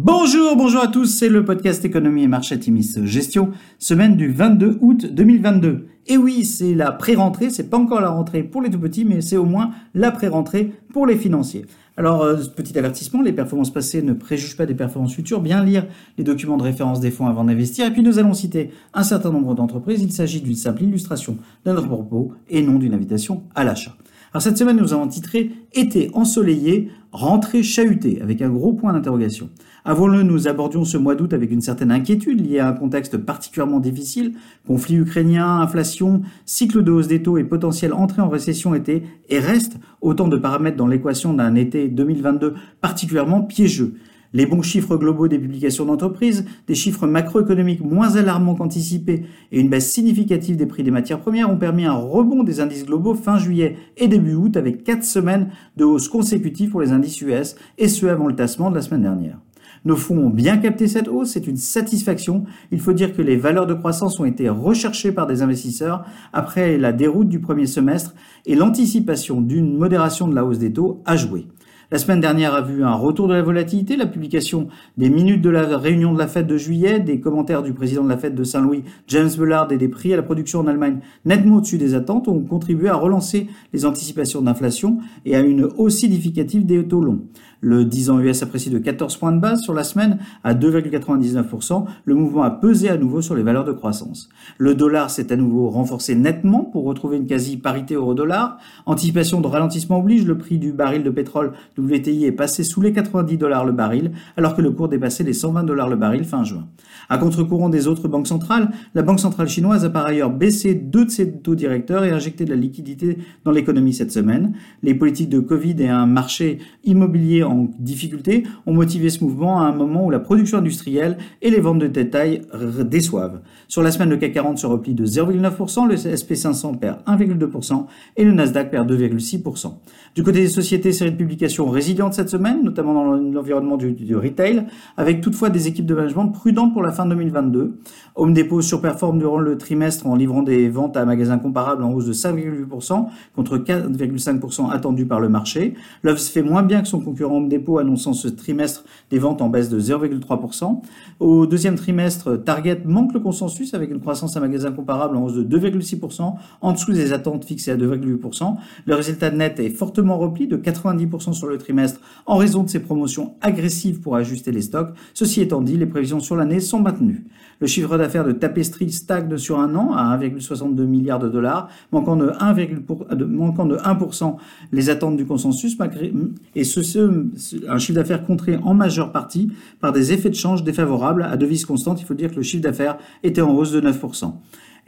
Bonjour, bonjour à tous, c'est le podcast Économie et Marché Timis Gestion, semaine du 22 août 2022. Et oui, c'est la pré-rentrée, c'est pas encore la rentrée pour les tout petits, mais c'est au moins la pré-rentrée pour les financiers. Alors, euh, petit avertissement, les performances passées ne préjugent pas des performances futures. Bien lire les documents de référence des fonds avant d'investir. Et puis, nous allons citer un certain nombre d'entreprises. Il s'agit d'une simple illustration notre propos et non d'une invitation à l'achat. Alors, cette semaine, nous avons titré Été ensoleillé, rentrée chahutée, avec un gros point d'interrogation. Avons-le, nous abordions ce mois d'août avec une certaine inquiétude liée à un contexte particulièrement difficile. Conflit ukrainien, inflation, cycle de hausse des taux et potentielle entrée en récession étaient et restent autant de paramètres dans l'équation d'un été 2022 particulièrement piégeux. Les bons chiffres globaux des publications d'entreprises, des chiffres macroéconomiques moins alarmants qu'anticipés et une baisse significative des prix des matières premières ont permis un rebond des indices globaux fin juillet et début août avec quatre semaines de hausse consécutive pour les indices US et ceux avant le tassement de la semaine dernière. Nos fonds ont bien capté cette hausse, c'est une satisfaction. Il faut dire que les valeurs de croissance ont été recherchées par des investisseurs après la déroute du premier semestre et l'anticipation d'une modération de la hausse des taux a joué. La semaine dernière a vu un retour de la volatilité, la publication des minutes de la réunion de la fête de juillet, des commentaires du président de la fête de Saint-Louis, James Bullard, et des prix à la production en Allemagne nettement au-dessus des attentes ont contribué à relancer les anticipations d'inflation et à une hausse significative des taux longs. Le 10 ans US apprécie de 14 points de base sur la semaine à 2,99%. Le mouvement a pesé à nouveau sur les valeurs de croissance. Le dollar s'est à nouveau renforcé nettement pour retrouver une quasi-parité euro-dollar. Anticipation de ralentissement oblige, le prix du baril de pétrole WTI est passé sous les 90 dollars le baril, alors que le cours dépassait les 120 dollars le baril fin juin. À contre-courant des autres banques centrales, la Banque centrale chinoise a par ailleurs baissé deux de ses taux directeurs et injecté de la liquidité dans l'économie cette semaine. Les politiques de Covid et un marché immobilier en difficulté ont motivé ce mouvement à un moment où la production industrielle et les ventes de détail déçoivent. Sur la semaine, le CAC 40 se replie de 0,9%, le SP500 perd 1,2% et le Nasdaq perd 2,6%. Du côté des sociétés, série de publications résilientes cette semaine, notamment dans l'environnement du, du, retail, avec toutefois des équipes de management prudentes pour la fin 2022. Home Depot surperforme durant le trimestre en livrant des ventes à magasins comparables en hausse de 5,8% contre 4,5% attendu par le marché. Loves fait moins bien que son concurrent Home Depot annonçant ce trimestre des ventes en baisse de 0,3%. Au deuxième trimestre, Target manque le consensus avec une croissance à magasins comparables en hausse de 2,6% en dessous des attentes fixées à 2,8%. Le résultat net est fortement repli de 90% sur le trimestre en raison de ses promotions agressives pour ajuster les stocks. Ceci étant dit, les prévisions sur l'année sont maintenues. Le chiffre d'affaires de Tapestry stagne sur un an à 1,62 milliard de dollars, manquant de 1, manquant de 1% les attentes du consensus, et ce, un chiffre d'affaires contré en majeure partie par des effets de change défavorables à devise constante. Il faut dire que le chiffre d'affaires était en hausse de 9%.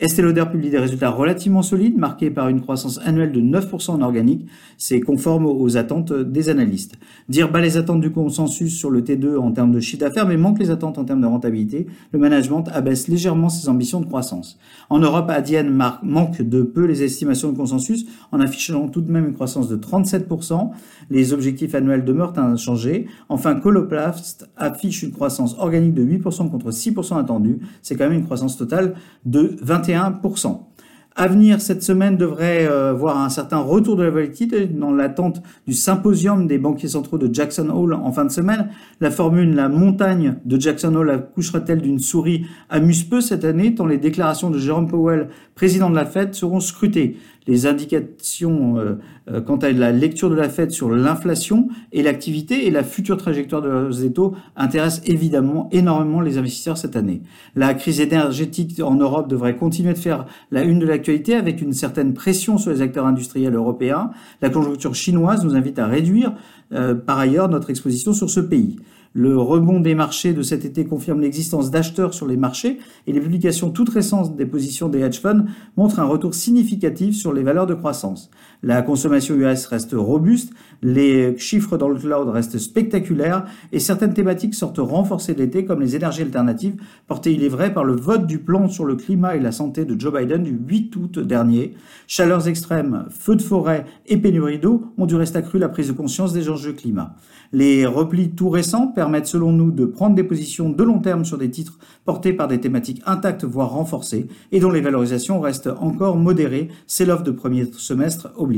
Estée Lauder publie des résultats relativement solides, marqués par une croissance annuelle de 9% en organique. C'est conforme aux attentes des analystes. Dire bas les attentes du consensus sur le T2 en termes de chiffre d'affaires, mais manque les attentes en termes de rentabilité. Le management abaisse légèrement ses ambitions de croissance. En Europe, Adyen manque de peu les estimations de consensus, en affichant tout de même une croissance de 37%. Les objectifs annuels demeurent inchangés. Enfin, Coloplast affiche une croissance organique de 8% contre 6% attendu. C'est quand même une croissance totale de 21%. À venir, cette semaine devrait euh, voir un certain retour de la volatilité dans l'attente du symposium des banquiers centraux de Jackson Hole en fin de semaine. La formule La montagne de Jackson Hole accouchera-t-elle d'une souris amuse peu cette année tant les déclarations de Jerome Powell, président de la Fed, seront scrutées les indications euh, euh, quant à la lecture de la Fed sur l'inflation et l'activité et la future trajectoire de la des taux intéressent évidemment énormément les investisseurs cette année. La crise énergétique en Europe devrait continuer de faire la une de l'actualité avec une certaine pression sur les acteurs industriels européens. La conjoncture chinoise nous invite à réduire euh, par ailleurs notre exposition sur ce pays. Le rebond des marchés de cet été confirme l'existence d'acheteurs sur les marchés et les publications toutes récentes des positions des hedge funds montrent un retour significatif sur les valeurs de croissance. La consommation US reste robuste, les chiffres dans le cloud restent spectaculaires et certaines thématiques sortent renforcées l'été comme les énergies alternatives portées il est vrai par le vote du plan sur le climat et la santé de Joe Biden du 8 août dernier. Chaleurs extrêmes, feux de forêt et pénurie d'eau ont du reste accru la prise de conscience des enjeux climat. Les replis tout récents permettent selon nous de prendre des positions de long terme sur des titres portés par des thématiques intactes voire renforcées et dont les valorisations restent encore modérées. C'est l'offre de premier semestre au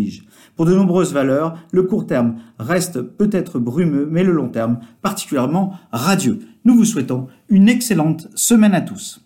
Pour de nombreuses valeurs, le court terme reste peut-être brumeux, mais le long terme particulièrement radieux. Nous vous souhaitons une excellente semaine à tous.